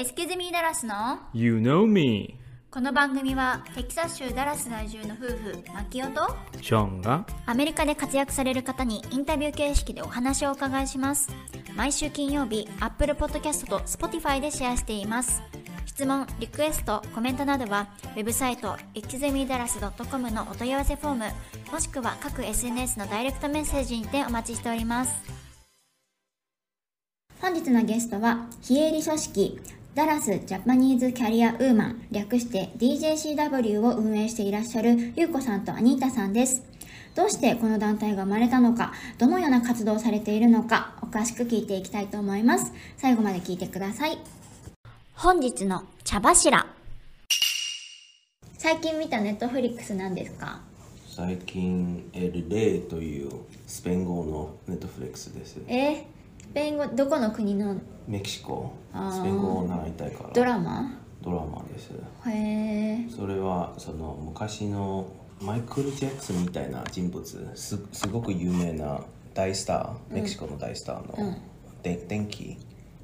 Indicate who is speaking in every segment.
Speaker 1: エスケズミーダラスの
Speaker 2: ？You know me.
Speaker 1: この番組はテキサス州ダラス在住の夫婦マキオと
Speaker 2: ショーンが
Speaker 1: アメリカで活躍される方にインタビュー形式でお話をお伺いします。毎週金曜日 Apple Podcast と Spotify でシェアしています。質問、リクエスト、コメントなどはウェブサイト exemidalas.com のお問い合わせフォームもしくは各 SNS のダイレクトメッセージにてお待ちしております。本日のゲストは非営利組織ダラスジャパニーズキャリアウーマン略して DJCW を運営していらっしゃるゆうこさんとアニータさんです。どうしてこの団体が生まれたのかどのような活動をされているのかお詳しく聞いていきたいと思います。最後まで聞いてください。本日の茶柱。最近見たネットフリックスなんですか？
Speaker 3: 最近、エルレイというスペイン語のネットフリックスです。
Speaker 1: えー、スペイン語どこの国の？
Speaker 3: メキシコ、スペイン語を習いたいから。
Speaker 1: ドラマ？
Speaker 3: ドラマです。
Speaker 1: へえ
Speaker 3: それはその昔のマイクル・ジャクソンみたいな人物、すすごく有名な大スター、メキシコの大スターの、で電気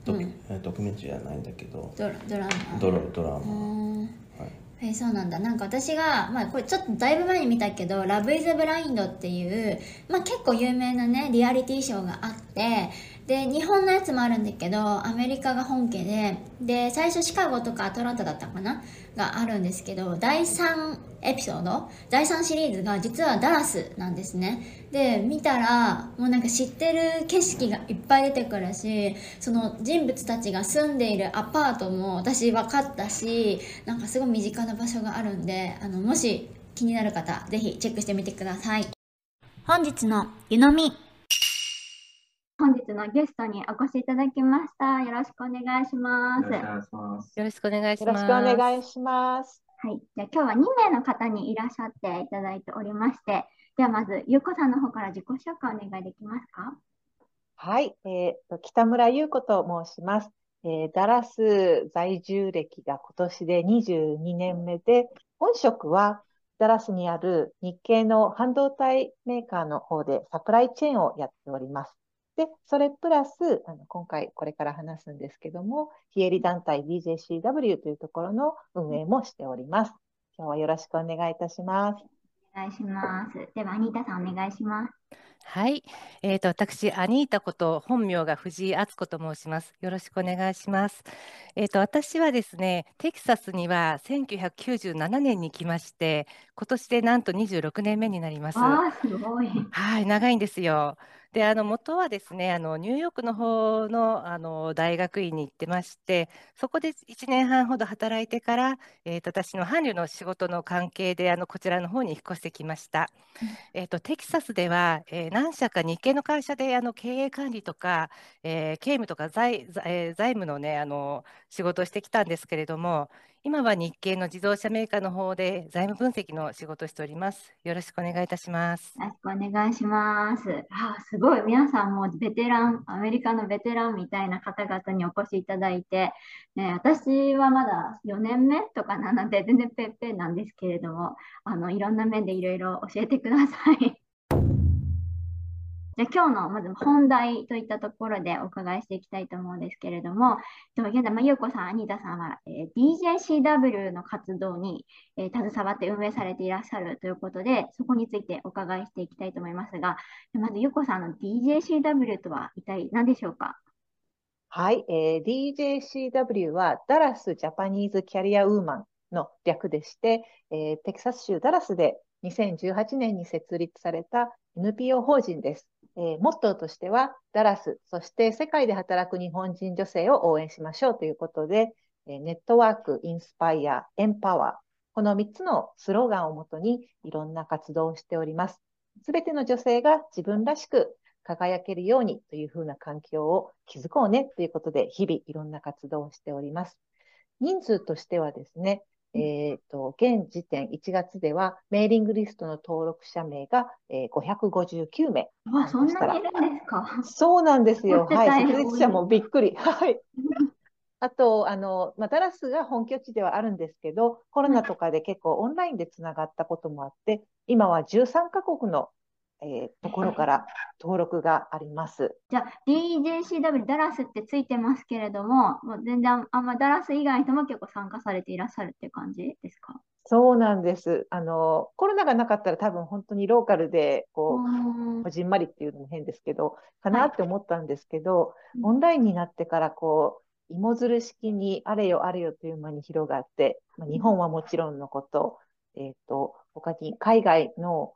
Speaker 3: ドキュ、えドキュメンタリーじゃないんだけど、
Speaker 1: ドラドラマ？
Speaker 3: ドラドラマ。
Speaker 1: うん
Speaker 3: はい。
Speaker 1: えーそうなんだ。なんか私が、まあ、これちょっとだいぶ前に見たけど「ラブ・イズ・ブラインド」っていう、まあ、結構有名なねリアリティショーがあってで日本のやつもあるんだけどアメリカが本家でで最初シカゴとかアトランタだったかな？があるんですけど第3エピソード？第3シリーズが実はダラスなんですね。で見たらもうなんか知ってる景色がいっぱい出てくるしその人物たちが住んでいるアパートも私分かったしなんかすごい身近な場所があるんであのもし気になる方ぜひチェックしてみてください。本日の湯飲み。のゲストにお越しいただきましたよろしくお願いします
Speaker 3: よろしくお願いします。
Speaker 4: よろしくお願いします。
Speaker 1: はい。じゃあ今日は2名の方にいらっしゃっていただいておりまして、ではまず、ゆうこさんの方から自己紹介お願いできますか？
Speaker 5: はい、えーと、北村優子と申します。えーダラス在住歴が今年で22年目で、本職はダラスにある日系の半導体メーカーの方でサプライチェーンをやっております。で、それプラス、あの今回これから話すんですけども、非営利団体 DJCW というところの運営もしております。今日はよろしくお願いいたします。
Speaker 1: お願いします。では、アニータさんお願いします。
Speaker 4: はい。えっと、私、アニータこと、本名が藤井敦子と申します。よろしくお願いします。えっと、私はですね、テキサスには1997年に来まして、今年でなんと26年目になります。
Speaker 1: ああ、すごい。
Speaker 4: はい、長いんですよ。で、あの元はですね、あのニューヨークの方の、あの大学院に行ってまして、そこで1年半ほど働いてから、えーと、私の伴侶の仕事の関係であのこちらの方に引っ越してきました。えーと、テキサスでは、えー何社か日系の会社であの経営管理とか、えー経務とか財、財えー財務のね、あの仕事をしてきたんですけれども、今は日系の自動車メーカーの方で財務分析の仕事をしております。よろしくお願いいたします。
Speaker 1: よろしくお願いします。ああ、すごい。皆さんもベテラン、アメリカのベテランみたいな方々にお越しいただいて、ね、私はまだ4年目とかなので、全然ペッペンなんですけれども、あの、いろんな面でいろいろ教えてください。じゃあ今日のまず本題といったところでお伺いしていきたいと思うんですけれども、えっと現在、まあ、ゆうこさん、アニータさんは、えー DJCW の活動に、えー携わって運営されていらっしゃるということで、そこについてお伺いしていきたいと思いますが、まずゆうこさんの DJCW とは一体何でしょうか？
Speaker 5: はい、えー DJCW はダラスジャパニーズキャリアウーマンの略でして、えーテキサス州ダラスで2018年に設立された NPO 法人です。えーモットーとしては、ダラス、そして世界で働く日本人女性を応援しましょうということで、えネットワーク、インスパイア、エンパワー、この3つのスローガンをもとにいろんな活動をしております。すべての女性が自分らしく輝けるようにというふうな環境を築こうねということで、日々いろんな活動をしております。人数としてはですね、えっと、現時点1月ではメーリングリストの登録者名が、えー559名。
Speaker 1: わ、そんなにいるんですか
Speaker 5: そうなんですよ。はい。設立者もびっくり。はい。あと、あの、まあ、ダラスが本拠地ではあるんですけど、コロナとかで結構オンラインでつながったこともあって、今は13カ国のえーところから登録があります。
Speaker 1: じゃあ DJCW ダラスってついてますけれども、もう全然あんまダラス以外の人も結構参加されていらっしゃるって感じですか？
Speaker 5: そうなんです。あの、コロナがなかったら多分本当にローカルで、こう、こじんまりっていうのも変ですけど、かなって思ったんですけど、
Speaker 1: うん
Speaker 5: オンラインになってからこう、芋づる式にあれよあれよという間に広がって、まあ、日本はもちろんのこと、えっと、他に海外の、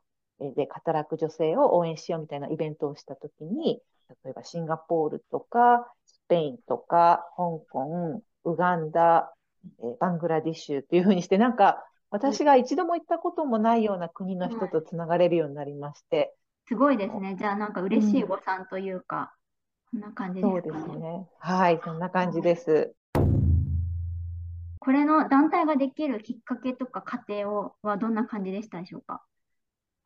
Speaker 5: えーで働く女性を応援しようみたいなイベントをしたときに、例えばシンガポールとか、スペインとか、香港、ウガンダ、えーバングラディッシュっていうふうにして、なんか、私が一度も行ったこともないような国の人とつながれるようになりまして、
Speaker 1: すごいですね。じゃあなんか嬉しい誤算というか、こんな感じで
Speaker 5: そうで。
Speaker 1: すね。
Speaker 5: はい、そんな感じです。
Speaker 1: これの団体ができるきっかけとか過程をはどんな感じでしたでしょうか？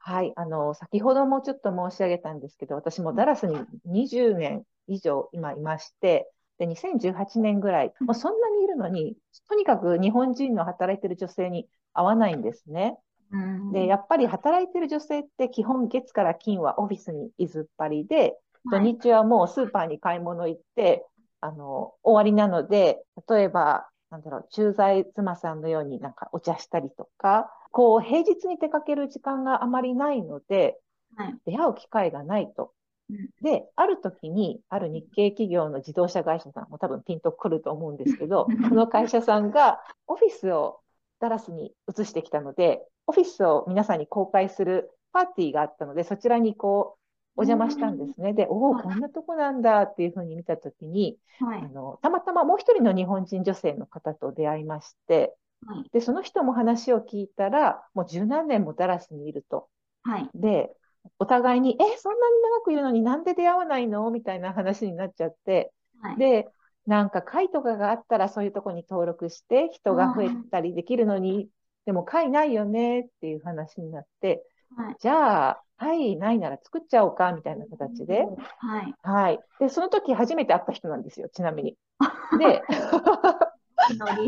Speaker 5: はい、あの、先ほどもちょっと申し上げたんですけど、私もダラスに20年以上今いまして、で、2018年ぐらい、もうそんなにいるのに、とにかく日本人の働いてる女性に会わないんですね。
Speaker 1: うん。
Speaker 5: で、やっぱり働いてる女性って基本月から金はオフィスに居ずっぱりで、土
Speaker 1: はい。
Speaker 5: 日はもうスーパーに買い物行って、あの、終わりなので、例えば、なんだろう、駐在妻さんのようになんかお茶したりとか、こう、平日に出かける時間があまりないので、
Speaker 1: はい
Speaker 5: 出会う機会がないと
Speaker 1: うん。
Speaker 5: で、ある時に、ある日系企業の自動車会社さんも多分ピンとくると思うんですけど、その会社さんがオフィスをダラスに移してきたので、オフィスを皆さんに公開するパーティーがあったので、そちらにこう、お邪魔したんですね。で、おお、
Speaker 1: はい
Speaker 5: こんなとこなんだっていうふうに見たときに、
Speaker 1: はい
Speaker 5: あの、たまたまもう一人の日本人女性の方と出会いまして、
Speaker 1: はい。
Speaker 5: で、その人も話を聞いたら、もう十何年もダラスにいると。
Speaker 1: はい。
Speaker 5: で、お互いに、え、そんなに長くいるのになんで出会わないの？みたいな話になっちゃって、
Speaker 1: はい。
Speaker 5: で、なんか会とかがあったらそういうとこに登録して人が増えたりできるのに、でも会ないよね？っていう話になって、
Speaker 1: はい。
Speaker 5: じゃあ、会ないなら作っちゃおうか？みたいな形で、
Speaker 1: はい。
Speaker 5: はい。で、その時初めて会った人なんですよ、ちなみに。で、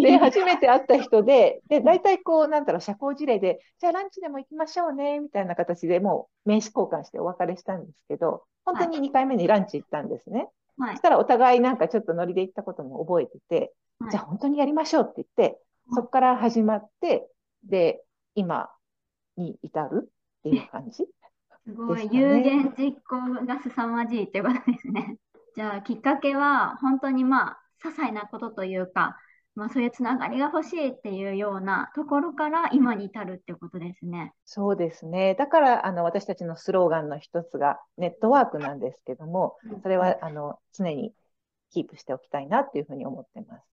Speaker 5: で、初めて会った人で、で、大体こう、なんだろう、社交辞令で、じゃあランチでも行きましょうね、みたいな形でもう名刺交換してお別れしたんですけど、本当に2回目にランチ行ったんですね。
Speaker 1: はい
Speaker 5: そしたらお互いなんかちょっとノリで行ったことも覚えてて、
Speaker 1: はい
Speaker 5: じゃあ本当にやりましょうって言って、そこから始まって、で、今に至るっていう感じ。
Speaker 1: すごい
Speaker 5: ね
Speaker 1: 有言実行が凄まじいっていうことですね。じゃあきっかけは本当にまあ些細なことというか、まあ、そういうつながりが欲しいっていうようなところから今に至るってことですね。
Speaker 5: そうですね。だから、あの、私たちのスローガンの一つがネットワークなんですけども、それは、あの、常にキープしておきたいなっていうふうに思ってます。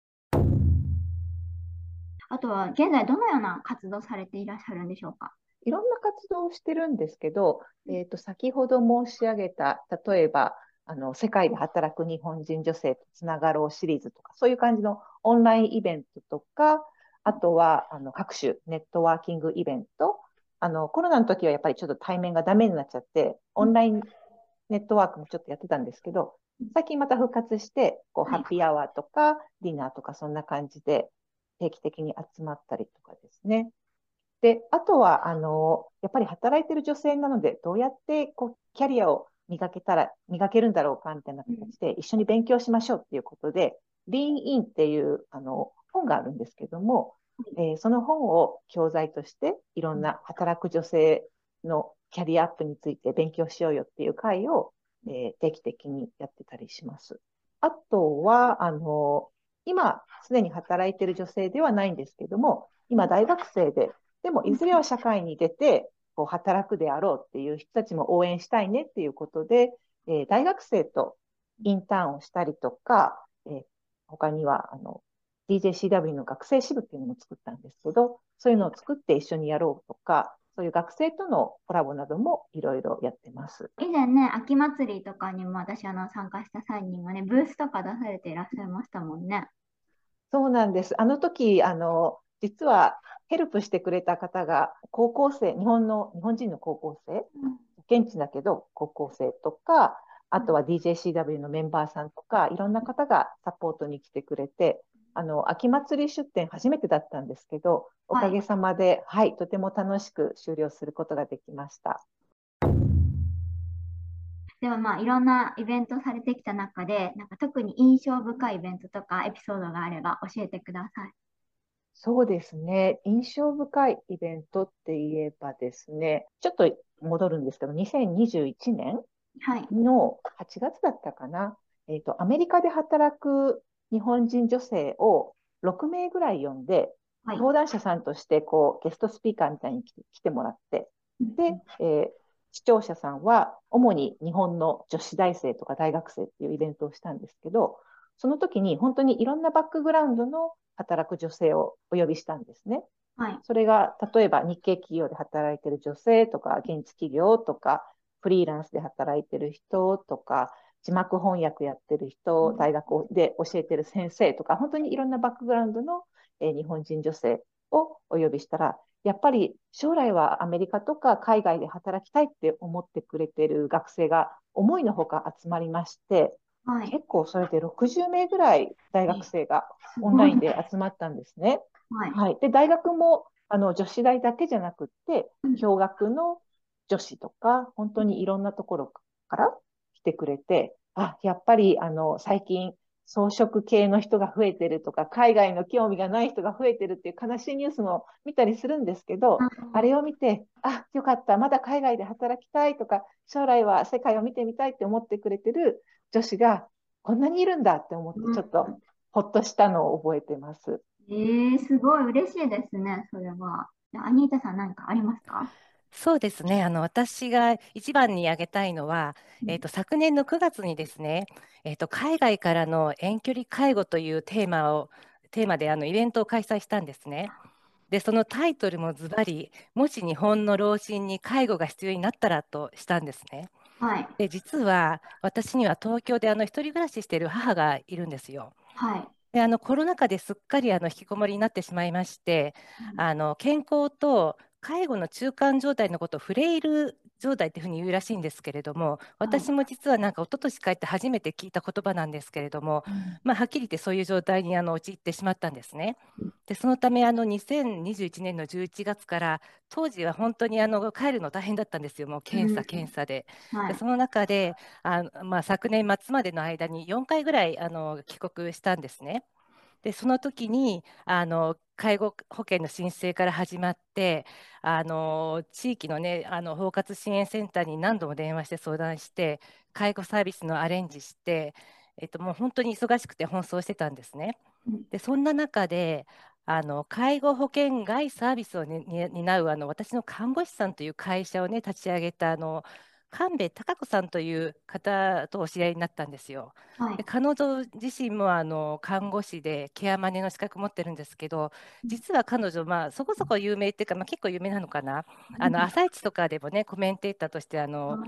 Speaker 1: あとは現在どのような活動されていらっしゃるんでしょうか？
Speaker 5: いろんな活動をしてるんですけど、えっと、先ほど申し上げた、例えば、あの、世界で働く日本人女性とつながろうシリーズとか、そういう感じのオンラインイベントとか、あとは、あの、各種ネットワーキングイベント。あの、コロナの時はやっぱりちょっと対面がダメになっちゃって、オンラインネットワークもちょっとやってたんですけど、最近また復活して、こう、
Speaker 1: はい
Speaker 5: ハッピーアワーとか、ディナーとか、そんな感じで、定期的に集まったりとかですね。で、あとは、あの、やっぱり働いてる女性なので、どうやってこうキャリアを磨けたら、磨けるんだろうかみたいな形で、一緒に勉強しましょうっていうことで、Lean In っていうあの本があるんですけども、えーその本を教材として、いろんな働く女性のキャリアアップについて勉強しようよっていう会を、えー定期的にやってたりします。あとは、あの、今、すでに働いている女性ではないんですけども、今、大学生で、でも、いずれは社会に出て、こう、働くであろうっていう人たちも応援したいねっていうことで、えー大学生とインターンをしたりとか、えー他には、あの、DJCW の学生支部っていうのも作ったんですけど、そういうのを作って一緒にやろうとか、そういう学生とのコラボなどもいろいろやってます。
Speaker 1: 以前ね、秋祭りとかにも私あの参加した際にもね、ブースとか出されていらっしゃいましたもんね。
Speaker 5: そうなんです。あの時、あの、実はヘルプしてくれた方が、高校生、日本の、日本人の高校生、現地だけど高校生とか、あとは DJCW のメンバーさんとか、いろんな方がサポートに来てくれて、あの、秋祭り出店初めてだったんですけど、おかげさまで、はい、とても楽しく終了することができました。
Speaker 1: でもまあいろんなイベントされてきた中で、なんか特に印象深いイベントとかエピソードがあれば教えてください。
Speaker 5: そうですね。印象深いイベントって言えばですね、ちょっと戻るんですけど、2021年
Speaker 1: はい。
Speaker 5: の8月だったかな。えっと、アメリカで働く日本人女性を6名ぐらい呼んで、
Speaker 1: はい。
Speaker 5: 登壇者さんとしてこうゲストスピーカーみたいに来て来てもらって、で、えー視聴者さんは主に日本の女子大生とか大学生っていうイベントをしたんですけど、その時に本当にいろんなバックグラウンドの働く女性をお呼びしたんですね。
Speaker 1: はい。
Speaker 5: それが例えば日系企業で働いてる女性とか、現地企業とか、フリーランスで働いてる人とか、字幕翻訳やってる人、大学で教えてる先生とか、本当にいろんなバックグラウンドの、えー日本人女性をお呼びしたら、やっぱり将来はアメリカとか海外で働きたいって思ってくれてる学生が思いのほか集まりまして、
Speaker 1: はい。
Speaker 5: 結構それで60名ぐらい大学生がオンラインで集まったんですね。
Speaker 1: はい。
Speaker 5: はい。で、大学も、あの、女子大だけじゃなくって
Speaker 1: うん、
Speaker 5: 共学の女子とか、本当にいろんなところから来てくれて、あ、やっぱり、あの、最近、装飾系の人が増えてるとか、海外の興味がない人が増えてるっていう悲しいニュースも見たりするんですけど、あれを見て、あ、よかった、まだ海外で働きたいとか、将来は世界を見てみたいって思ってくれてる女子が、こんなにいるんだって思って、ちょっとほっとしたのを覚えてます。
Speaker 1: えー、すごい嬉しいですね、それは。でアニータさん何かありますか？
Speaker 4: そうですね。あの、私が一番に挙げたいのは、えっと、昨年の9月にですね、えっと、海外からの遠距離介護というテーマを、テーマであのイベントを開催したんですね。で、そのタイトルもズバリ、もし日本の老人に介護が必要になったらとしたんですね。
Speaker 1: はい。
Speaker 4: で、実は私には東京であの一人暮らししている母がいるんですよ。
Speaker 1: はい。
Speaker 4: で、あのコロナ禍ですっかりあの引きこもりになってしまいまして、あの健康と介護の中間状態のことをフレイル状態っていうふうに言うらしいんですけれども、私も実はなんか一昨年帰って初めて聞いた言葉なんですけれども、まあ、はっきり言ってそういう状態にあの陥ってしまったんですね。で、そのためあの2021年の11月から当時は本当にあの帰るの大変だったんですよ、もう検査、
Speaker 1: うん
Speaker 4: 検査で。
Speaker 1: はい。
Speaker 4: でその中であの、まあ、昨年末までの間に4回ぐらいあの帰国したんですね。でその時にあの介護保険の申請から始まってあの地域の,、ね、あの包括支援センターに何度も電話して相談して介護サービスのアレンジして、えっと、もう本当に忙しくて奔走してたんですね
Speaker 1: うん。
Speaker 4: でそんな中であの介護保険外サービスを、ね、に担うあの私の看護師さんという会社を、ね、立ち上げたあの神戸孝子さんという方とお知り合いになったんですよ。
Speaker 1: はい。
Speaker 4: で。彼女自身もあの看護師でケアマネの資格持ってるんですけど実は彼女、まあ、そこそこ有名っていうか、まあ、結構有名なのかな。あの朝一とかでもねコメンテーターとしてあの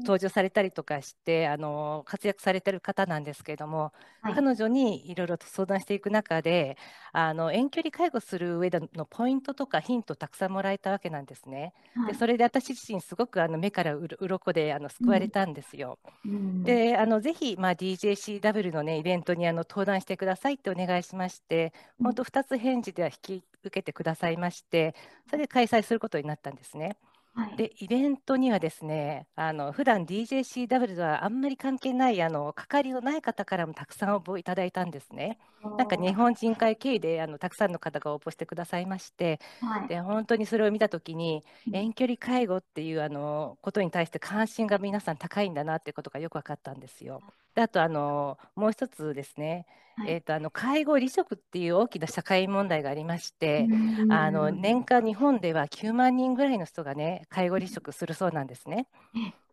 Speaker 4: 登場されたりとかしてあの活躍されてる方なんですけれども、
Speaker 1: はい。
Speaker 4: 彼女にいろいろと相談していく中であの遠距離介護する上でのポイントとかヒントをたくさんもらえたわけなんですね。
Speaker 1: はい
Speaker 4: でそれで私自身すごくあの目からうろ鱗であの救われたんですよ。
Speaker 1: うん
Speaker 4: であのぜひ、まあ、DJCW の、ね、イベントにあの登壇してくださいってお願いしまして、
Speaker 1: うん
Speaker 4: 本当、2つ返事では引き受けてくださいまして、それで開催することになったんですね。
Speaker 1: はい。
Speaker 4: で、イベントにはですね、あの普段 DJCW とはあんまり関係ない、あの関わりのない方からもたくさん応募いただいたんですね。なんか日本人会経由であのたくさんの方が応募してくださいまして、
Speaker 1: はい。
Speaker 4: で本当にそれを見たときに
Speaker 1: うん
Speaker 4: 遠距離介護っていうあのことに対して関心が皆さん高いんだなっていうことがよく分かったんですよ。であとあのもう一つですね、
Speaker 1: はい。
Speaker 4: えー、とあの介護離職っていう大きな社会問題がありまして、
Speaker 1: うん
Speaker 4: あの年間日本では9万人ぐらいの人がね介護離職するそうなんですね。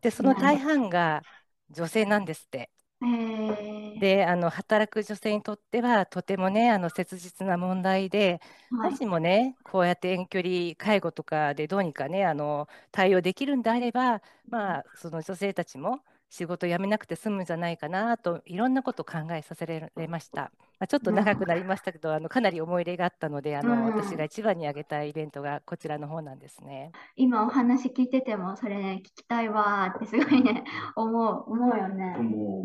Speaker 4: でその大半が女性なんですって。
Speaker 1: え。ー
Speaker 4: であの働く女性にとってはとてもねあの切実な問題で、
Speaker 1: はい。
Speaker 4: もしもねこうやって遠距離介護とかでどうにかねあの対応できるんであれば、まあ、その女性たちも仕事辞めなくて済むんじゃないかなといろんなことを考えさせられました。まあ、ちょっと長くなりましたけど、あのかなり思い入れがあったので、あの、
Speaker 1: うん
Speaker 4: 私が一番に挙げたいイベントがこちらの方なんですね。
Speaker 1: 今お話聞いててもそれ聞きたいわーってすごいね思う思うよね。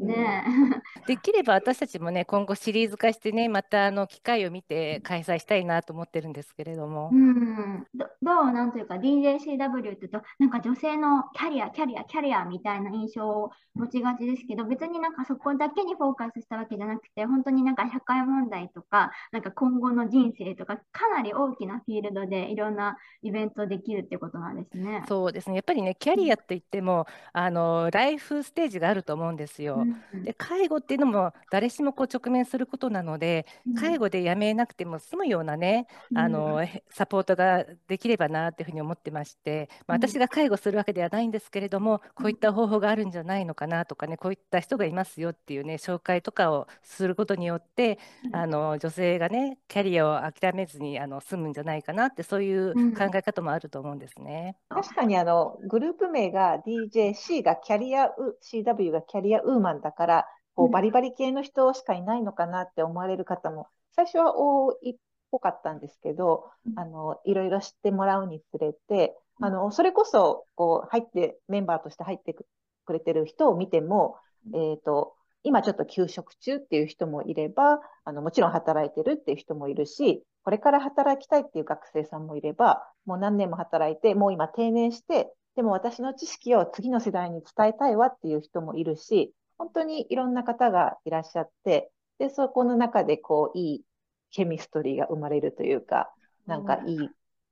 Speaker 1: ね
Speaker 4: できれば私たちもね、今後シリーズ化してね、またあの機会を見て開催したいなと思ってるんですけれども
Speaker 1: う。ん、どどうなんというか DJCW ってとなんか女性のキャリアキャリアキャリアみたいな印象を持ちがちですけど別になんかそこだけにフォーカスしたわけじゃなくて本当になんか社会問題とかなんか今後の人生とかかなり大きなフィールドでいろんなイベントできるってことなんですね。
Speaker 4: そうですね、やっぱりね、キャリアって言っても、あのライフステージがあると思うんですよ。
Speaker 1: うん
Speaker 4: で、介護っていうのも誰しもこう直面することなので、介護で辞めなくても済むようなね、あのへサポートができればなっていうふうに思ってまして、まあ、
Speaker 1: うん。
Speaker 4: 私が介護するわけではないんですけれども、こういった方法があるんじゃないのかなとかね、こういった人がいますよっていうね、紹介とかをすることによって、
Speaker 1: うん。
Speaker 4: あの女性がね、キャリアを諦めずにあの済むんじゃないかなって、そういう
Speaker 1: うん。
Speaker 4: 考え方もあると思うんですね。
Speaker 5: 確かにあのグループ名が DJC がキャリアウ CW がキャリアウーマンだからこ
Speaker 1: う
Speaker 5: うん。バリバリ系の人しかいないのかなって思われる方も最初は多いっぽかったんですけど
Speaker 1: うん。
Speaker 5: あのいろいろ知ってもらうにつれて
Speaker 1: うん。
Speaker 5: あのそれこそこう入ってメンバーとして入ってくくれてる人を見ても、えー、と今ちょっと休職中っていう人もいればあのもちろん働いてるっていう人もいるしこれから働きたいっていう学生さんもいればもう何年も働いてもう今定年してでも私の知識を次の世代に伝えたいわっていう人もいるし本当にいろんな方がいらっしゃってでそこの中でこういいケミストリーが生まれるというかなんかいい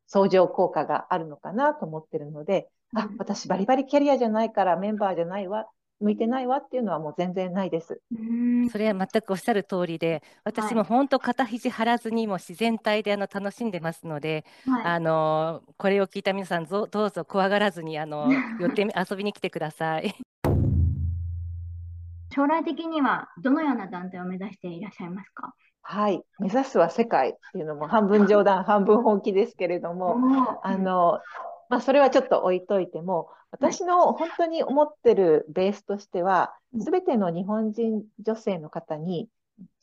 Speaker 5: 相乗効果があるのかなと思ってるので、あ
Speaker 1: うん、
Speaker 5: 私バリバリキャリアじゃないからメンバーじゃないわ、向いてないわっていうのはもう全然ないです。
Speaker 1: うん。
Speaker 4: それは全くおっしゃる通りで、私も本当、肩肘張らずに、もう自然体であの楽しんでますので、
Speaker 1: はい。
Speaker 4: あのこれを聞いた皆さん、ぞどうぞ怖がらずにあの 寄ってみ遊びに来てください。
Speaker 1: 将来的にはどのような団体を目指していらっしゃいますか？
Speaker 5: はい、目指すは世界っていうのも半分冗談、半分本気ですけれども、あの、まあ、それはちょっと置いといても、私の本当に思ってるベースとしては、
Speaker 1: うん。
Speaker 5: すべての日本人女性の方に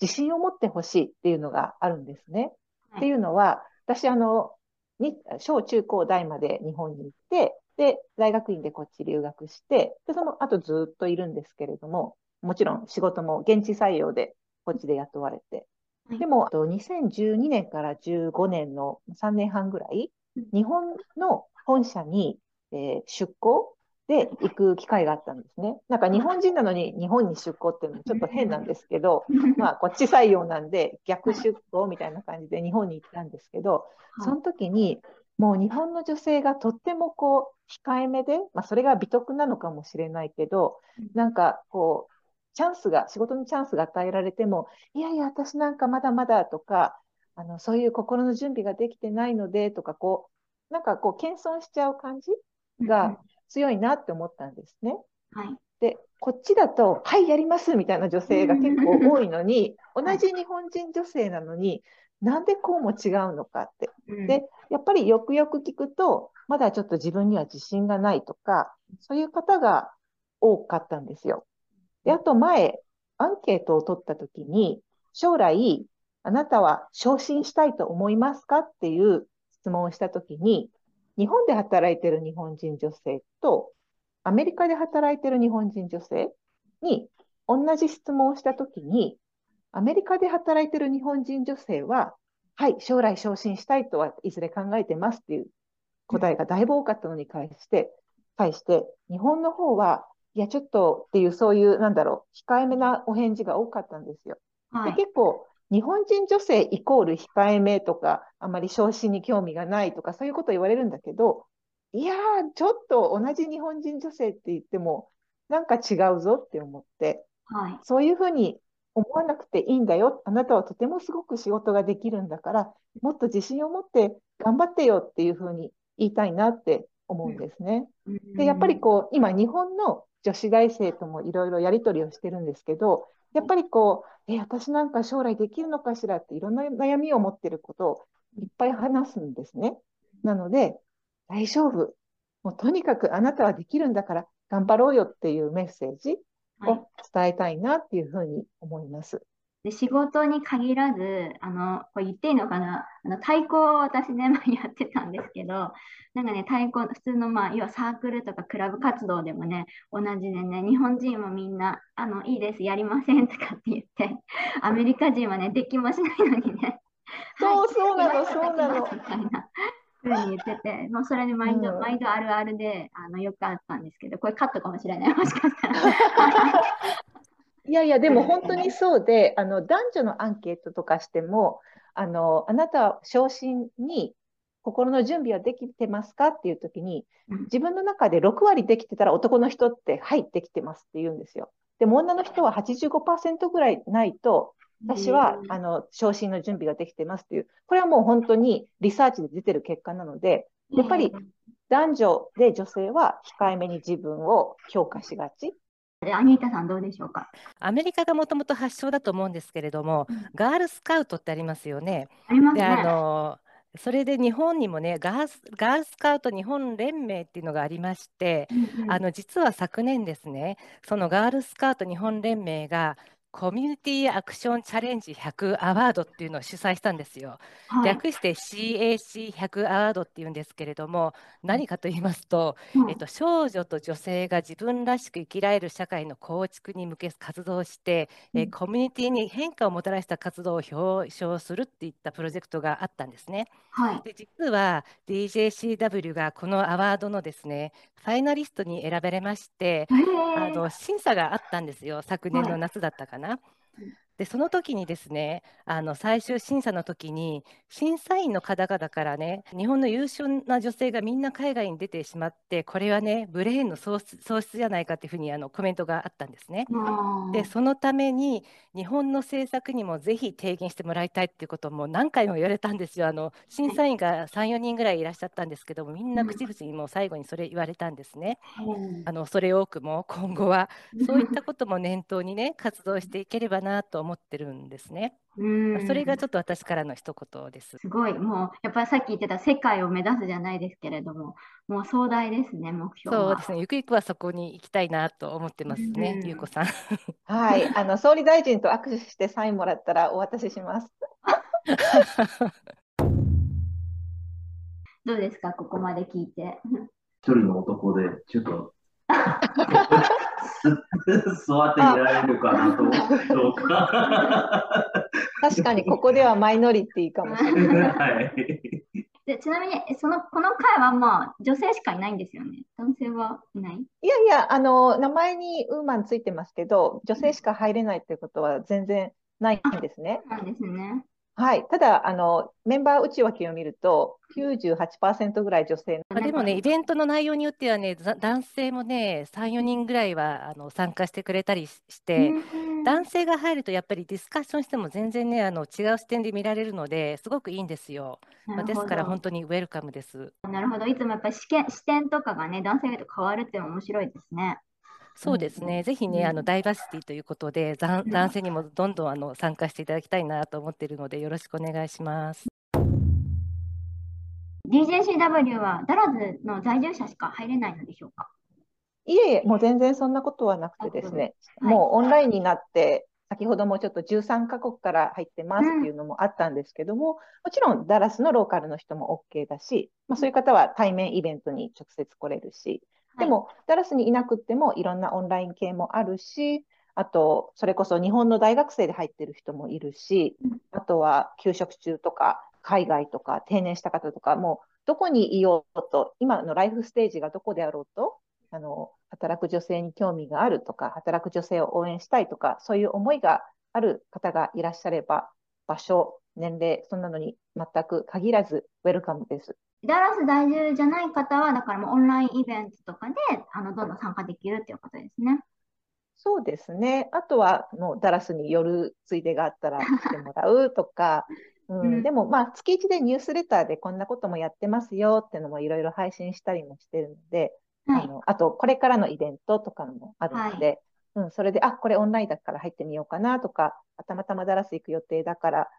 Speaker 5: 自信を持ってほしいっていうのがあるんですね。
Speaker 1: はい。
Speaker 5: っていうのは、私、あの、に小中高大まで日本に行って、で、大学院でこっち留学して、で、その後ずっといるんですけれども、もちろん仕事も現地採用でこっちで雇われて、
Speaker 1: はい。
Speaker 5: でも、あと2012年から15年の3年半ぐらい、日本の本社に、えー出向で行く機会があったんですね。なんか日本人なのに日本に出向っていうのもちょっと変なんですけど、まあこっち採用なんで逆出向みたいな感じで日本に行ったんですけど、その時にもう日本の女性がとってもこう控えめで、まあそれが美徳なのかもしれないけど、なんかこう、チャンスが、仕事にチャンスが与えられても、いやいや、私なんかまだまだとか、あの、そういう心の準備ができてないのでとか、こう、なんかこう、謙遜しちゃう感じが強いなって思ったんですね。
Speaker 1: はい
Speaker 5: で、こっちだと、はい、やりますみたいな女性が結構多いのに、同じ日本人女性なのに、なんでこうも違うのかって。
Speaker 1: うん
Speaker 5: でやっぱりよくよく聞くと、まだちょっと自分には自信がないとか、そういう方が多かったんですよ。で、あと前、アンケートを取ったときに、将来、あなたは昇進したいと思いますかっていう質問をしたときに、日本で働いてる日本人女性と、アメリカで働いてる日本人女性に同じ質問をしたときに、アメリカで働いてる日本人女性は、はい、将来昇進したいとはいずれ考えてますっていう答えがだいぶ多かったのに対して、対して、日本の方は、いや、ちょっとっていう、そういう、なんだろう、控えめなお返事が多かったんですよ。で、
Speaker 1: はい
Speaker 5: 結構、日本人女性イコール控えめとか、あまり昇進に興味がないとか、そういうこと言われるんだけど、いやー、ちょっと同じ日本人女性って言っても、なんか違うぞって思って、
Speaker 1: はい
Speaker 5: そういうふうに思わなくていいんだよ。あなたはとてもすごく仕事ができるんだから、もっと自信を持って頑張ってよっていうふうに言いたいなって思うんですね。で、やっぱりこう、今日本の女子大生ともいろいろやり取りをしてるんですけど、やっぱりこう、え、私なんか将来できるのかしらっていろんな悩みを持ってることをいっぱい話すんですね。なので、大丈夫。もうとにかくあなたはできるんだから頑張ろうよっていうメッセージ
Speaker 1: はい
Speaker 5: を伝えたいなっていうふうに思います。
Speaker 1: で、仕事に限らず、あの、これ言っていいのかなあの、太鼓を私ね、前やってたんですけど、なんかね、太鼓、普通の、まあ、要はサークルとかクラブ活動でもね、同じでね、日本人もみんな、あの、いいです、やりませんとかって言って、アメリカ人はね、できもしないのにね、
Speaker 5: そう、そうなの、そうなの。
Speaker 1: みたいな。ふうに言ってて、もうそれで毎度、うん、毎度あるあるであのよくあったんですけど、これカットかもしれない、もしかしたら。
Speaker 5: いやいや、でも本当にそうで、あの男女のアンケートとかしても、あのあなたは昇進に心の準備はできてますかっていう時に、自分の中で6割できてたら男の人って入ってきてますって言うんですよ。でも女の人は85%ぐらいないと、私は、あの昇進の準備ができてますっていう、これはもう本当にリサーチで出てる結果なので、やっぱり男女で女性は控えめに自分を評価しがち。
Speaker 1: アニータさんどうでしょうか？
Speaker 4: アメリカがもともと発祥だと思うんですけれども、うん、ガールスカウトってありますよね。
Speaker 1: ありますね。
Speaker 4: であのそれで日本にもねガースガールスカウト日本連盟っていうのがありまして、うんうん、あの実は昨年ですねそのガールスカウト日本連盟がコミュニティアクションチャレンジ100アワードっていうのを主催したんですよ。はい、略して CAC100 アワードっていうんですけれども、何かと言いますと、うん、えっと、少女と女性が自分らしく生きられる社会の構築に向け活動して、うん、えコミュニティに変化をもたらした活動を表彰するっていったプロジェクトがあったんですね。
Speaker 1: はい、
Speaker 4: で実は DJCW がこのアワードのですねファイナリストに選ばれまして、あの審査があったんですよ、昨年の夏だったかな。な。でその時にですねあの最終審査の時に審査員の方々からね日本の優秀な女性がみんな海外に出てしまってこれはねブレーンの喪失喪失じゃないかっていうふうにあのコメントがあったんですね。でそのために日本の政策にもぜひ提言してもらいたいっていうことも何回も言われたんですよ。あの審査員が34人ぐらいいらっしゃったんですけどもみんな口々にもう最後にそれ言われたんですね。あのそれ多くも今後はそういったことも念頭にね活動していければなと思ってるんですね。うんそれがちょっと私からの一言です。
Speaker 1: すごい、もうやっぱりさっき言ってた世界を目指すじゃないですけれども、もう壮大ですね、目標
Speaker 4: そうですね、ゆくゆくはそこに行きたいなと思ってますね、ゆうこさん。
Speaker 5: はい、あの総理大臣と握手してサインもらったらお渡しします。
Speaker 1: どうですか、ここまで聞いて。
Speaker 3: 一人の男で、ちょっと 座っていられるかなと、どうか。
Speaker 5: 確かにここではマイノリティかもしれない。はい、
Speaker 1: でちなみにそのこの会はまあ女性しかいないんですよね？男性はいない？
Speaker 5: いやいやあの名前にウーマンついてますけど女性しか入れないっていうことは全然ないんですね。
Speaker 1: なんですね。
Speaker 5: はい、ただあの、メンバー内訳を見ると、98%ぐらい女性
Speaker 4: あでもね、イベントの内容によってはね、男性もね、3、4人ぐらいはあの参加してくれたりして、男性が入るとやっぱりディスカッションしても全然ね、あの違う視点で見られるので、すごくいいんですよ。まあ、ですから本当にウェルカムです。
Speaker 1: なるほど、いつもやっぱり視点視点とかがね、男性と変わるっていうのは面白いですね。
Speaker 4: そうですね、ぜひね、あのダイバーシティということで、男性にもどんどんあの参加していただきたいなと思っているので、よろしくお願いします。
Speaker 1: DJCW はダラズの在住者しか入れないのでしょうか？
Speaker 5: いえいえ、もう全然そんなことはなくてですね、はい、もうオンラインになって、先ほどもちょっと13カ国から入ってますっていうのもあったんですけども、うん、もちろんダラスのローカルの人も OK だし、まあ、そういう方は対面イベントに直接来れるし、でも、ダラスにいなくってもいろんなオンライン系もあるし、あと、それこそ日本の大学生で入ってる人もいるし、あとは休職中とか、海外とか、定年した方とか、もうどこにいようと、今のライフステージがどこであろうと、あの働く女性に興味があるとか、働く女性を応援したいとか、そういう思いがある方がいらっしゃれば、場所、年齢、そんなのに全く限らず、ウェルカムです。
Speaker 1: ダラス在住じゃない方は、だからもうオンラインイベントとかで、あの、どんどん参加できるっていうことですね。
Speaker 5: そうですね。あとは、もうダラスに寄るついでがあったら来てもらうとか、うん、うん、でも、まあ、月1でニュースレターでこんなこともやってますよっていうのもいろいろ配信したりもしてるので、はい、あのあと、これからのイベントとかもあるので、はい、うん、それで、あ、これオンラインだから入ってみようかなとか、たまたまダラス行く予定だから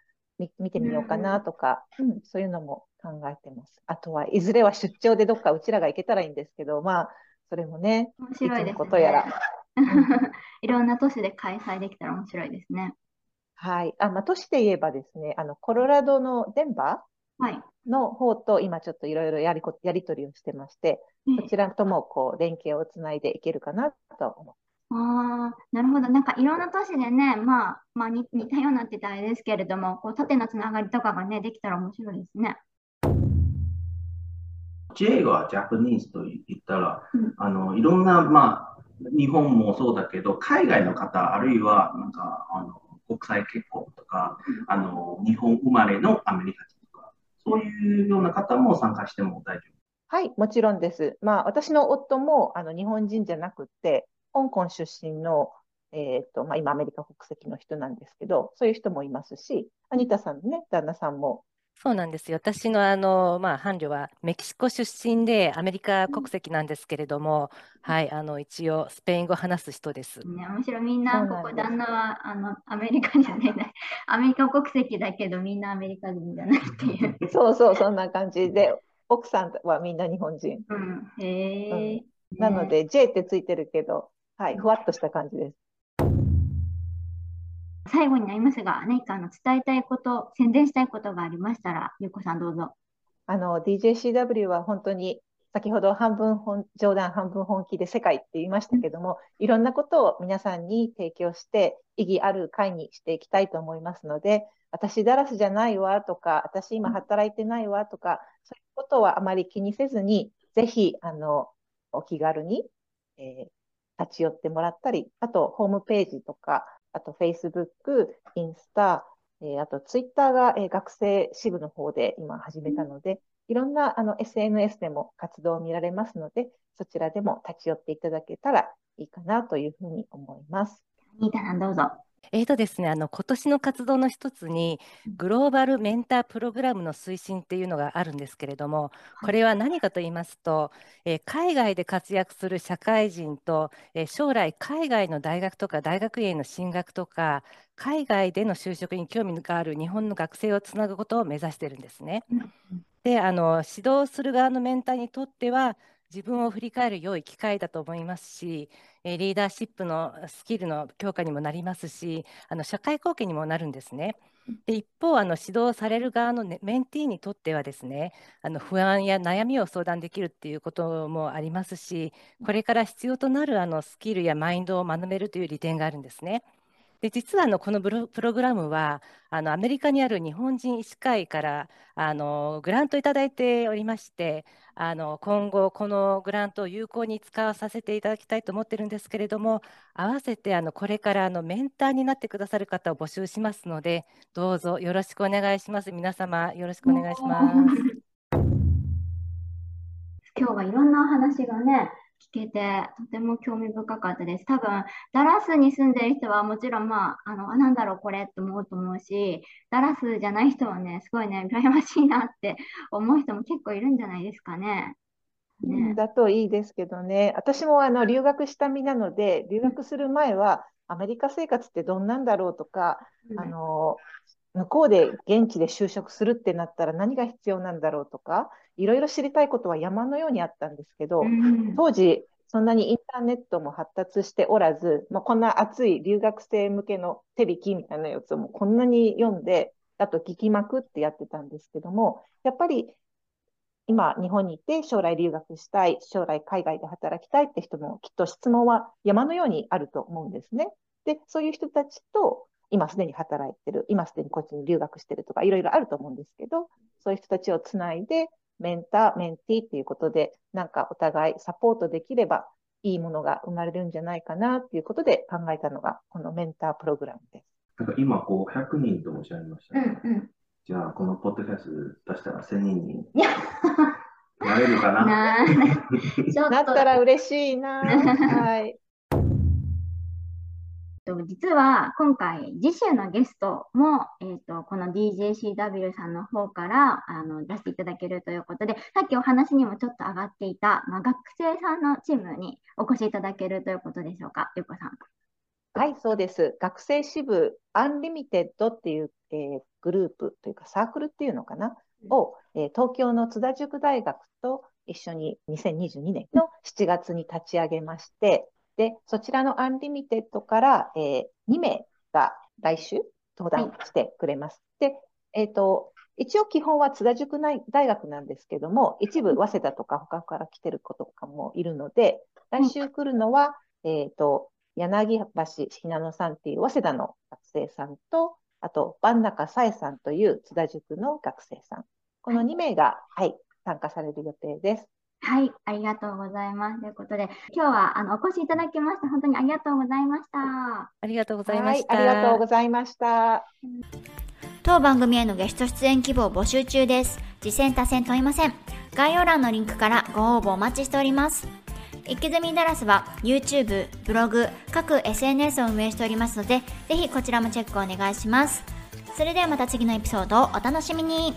Speaker 5: 見てみようかなとか、うん、そういうのも考えてます。あとはいずれは出張でどっかうちらが行けたらいいんですけど、まあ、それもね、
Speaker 1: 面白いです、ね、
Speaker 5: ことやら。
Speaker 1: いろんな都市で開催できたら面白いですね。
Speaker 5: はい。あ、まあ、都市で言えばですね、あの、コロラドのデンバ
Speaker 1: はい。
Speaker 5: ーの方と今ちょっといろいろやりこ、やり取りをしてまして、そちらともこう、連携をつないでいけるかなと思
Speaker 1: ああ、なるほど。なんかいろんな都市でね、まあ、まあ似、似たようなって言ったらあれですけれども、こう縦のつながりとかがね、できたら面白いですね。
Speaker 3: J はジャパニーズと言ったら、
Speaker 1: うん
Speaker 3: あのいろんな、まあ、日本もそうだけど、海外の方、あるいはなんかあの国際結婚とか、あの日本生まれのアメリカ人とか、そういうような方も参加しても大丈夫。
Speaker 5: はい、もちろんです。まあ、私の夫もあの日本人じゃなくって、香港出身の、えっと、まあ、今アメリカ国籍の人なんですけど、そういう人もいますし、アニタさんのね、旦那さんも、
Speaker 4: そうなんですよ。私のあの、まあ、伴侶はメキシコ出身でアメリカ国籍なんですけれども、はい、あの一応スペイン語話す人です。
Speaker 1: ね、むしろみん
Speaker 5: そ
Speaker 1: な、ここ旦那はあのアメリカじゃないな、アメリカ国籍だけどみんなアメリカ人じゃないっていう。
Speaker 5: そうそう、そんな感じで、奥さんはみんな日本人。
Speaker 1: うん、へえ。
Speaker 5: なので、J ってついてるけど、はい、ふわっとした感じです。
Speaker 1: 最後になりますが、何かあの伝えたいこと、宣伝したいことがありましたら、ゆうこさんどうぞ。
Speaker 5: あの、DJCW は本当に、先ほど半分本冗談半分本気で世界って言いましたけども、いろんなことを皆さんに提供して意義ある会にしていきたいと思いますので、私ダラスじゃないわとか、私今働いてないわとか、そういうことはあまり気にせずに、ぜひ、あの、お気軽に、えー立ち寄ってもらったり、あと、ホームページとか、あと、Facebook、インスタ、えーあと、ツイッターが、えー学生支部の方で今始めたので、いろんなあの SNS でも活動を見られますので、そちらでも立ち寄っていただけたらいいかなというふうに思います。
Speaker 1: ニータさんどうぞ。
Speaker 4: えーとですね、あの今年の活動の一つに、グローバルメンタープログラムの推進っていうのがあるんですけれども、これは何かと言いますと、えー海外で活躍する社会人と、えー将来、海外の大学とか大学院への進学とか、海外での就職に興味がある日本の学生をつなぐことを目指しているんですね。で、あの指導する側のメンターにとっては、自分を振り返る良い機会だと思いますし、えリーダーシップのスキルの強化にもなりますし、あの社会貢献にもなるんですね。で一方あの、指導される側の、ね、メンティーにとってはですね、あの不安や悩みを相談できるっていうこともありますし、これから必要となるあのスキルやマインドを学べるという利点があるんですね。で実はあのこのプログラムはあのアメリカにある日本人医師会からあのグラントをいただいておりましてあの今後このグラントを有効に使わさせていただきたいと思ってるんですけれども合わせてあのこれからあのメンターになってくださる方を募集しますのでどうぞよろしくお願いします皆様よろしくお願いします。
Speaker 1: 今日はいろんなお話がね、聞けて、とても興味深かったです。多分、ダラスに住んでる人はもちろん、まあ、あの、あ、なんだろう、これって思うと思うし、ダラスじゃない人はね、すごいね、羨ましいなって思う人も結構いるんじゃないですかね。ね。
Speaker 5: だといいですけどね、私もあの留学した身なので、留学する前はアメリカ生活ってどんなんだろうとか、
Speaker 1: うん
Speaker 5: あの向こうで現地で就職するってなったら何が必要なんだろうとか、いろいろ知りたいことは山のようにあったんですけど、
Speaker 1: うん
Speaker 5: 当時、そんなにインターネットも発達しておらず、まあ、こんな熱い留学生向けの手引きみたいなやつをもうこんなに読んで、あと聞きまくってやってたんですけども、やっぱり今、日本にいて将来留学したい、将来海外で働きたいって人もきっと質問は山のようにあると思うんですね。で、そういう人たちと今すでに働いてる、今すでにこっちに留学してるとかいろいろあると思うんですけど、そういう人たちをつないで、メンター、メンティーっていうことで、なんかお互いサポートできればいいものが生まれるんじゃないかなっていうことで考えたのが、このメンタープログラムです。
Speaker 3: なんか今こう100人とおっしゃいましたね。
Speaker 1: うんうん。
Speaker 3: じゃあこのポッドキャスト出したら1000人に
Speaker 1: いや、
Speaker 3: なれるかな？
Speaker 1: なあ、ちょっと
Speaker 5: なったら嬉しいな。はい。
Speaker 1: と実は今回次週のゲストも、えー、とこの DJCW さんの方からあの出していただけるということでさっきお話にもちょっと上がっていた、まあ、学生さんのチームにお越しいただけるということでしょうか？ゆうこさん。
Speaker 5: はい、そうです。学生支部 Unlimited っていう、えーグループというかサークルっていうのかな、を、えー東京の津田塾大学と一緒に2022年の7月に立ち上げまして、で、そちらの Unlimited から、え2名が来週登壇してくれます。で、えっ、と、一応基本は津田塾大学なんですけども、一部早稲田とか他から来てる子とかもいるので、来週来るのは、えっ、と、柳橋ひなのさんっていう早稲田の学生さんと、あと、万中さえさんという津田塾の学生さん。この2名が、はい、参加される予定です。
Speaker 6: はい、ありがとうございます。ということで、今日はあのお越しいただきまして、本当にありがとうございました。
Speaker 4: ありがとうございま
Speaker 5: はい
Speaker 4: し、た。
Speaker 5: ありがとうございました。
Speaker 6: 当番組へのゲスト出演希望募集中です。次戦多戦問いません。概要欄のリンクからご応募お待ちしております。イキズミダラスは YouTube、ブログ、各 SNS を運営しておりますので、ぜひこちらもチェックお願いします。それではまた次のエピソードをお楽しみに。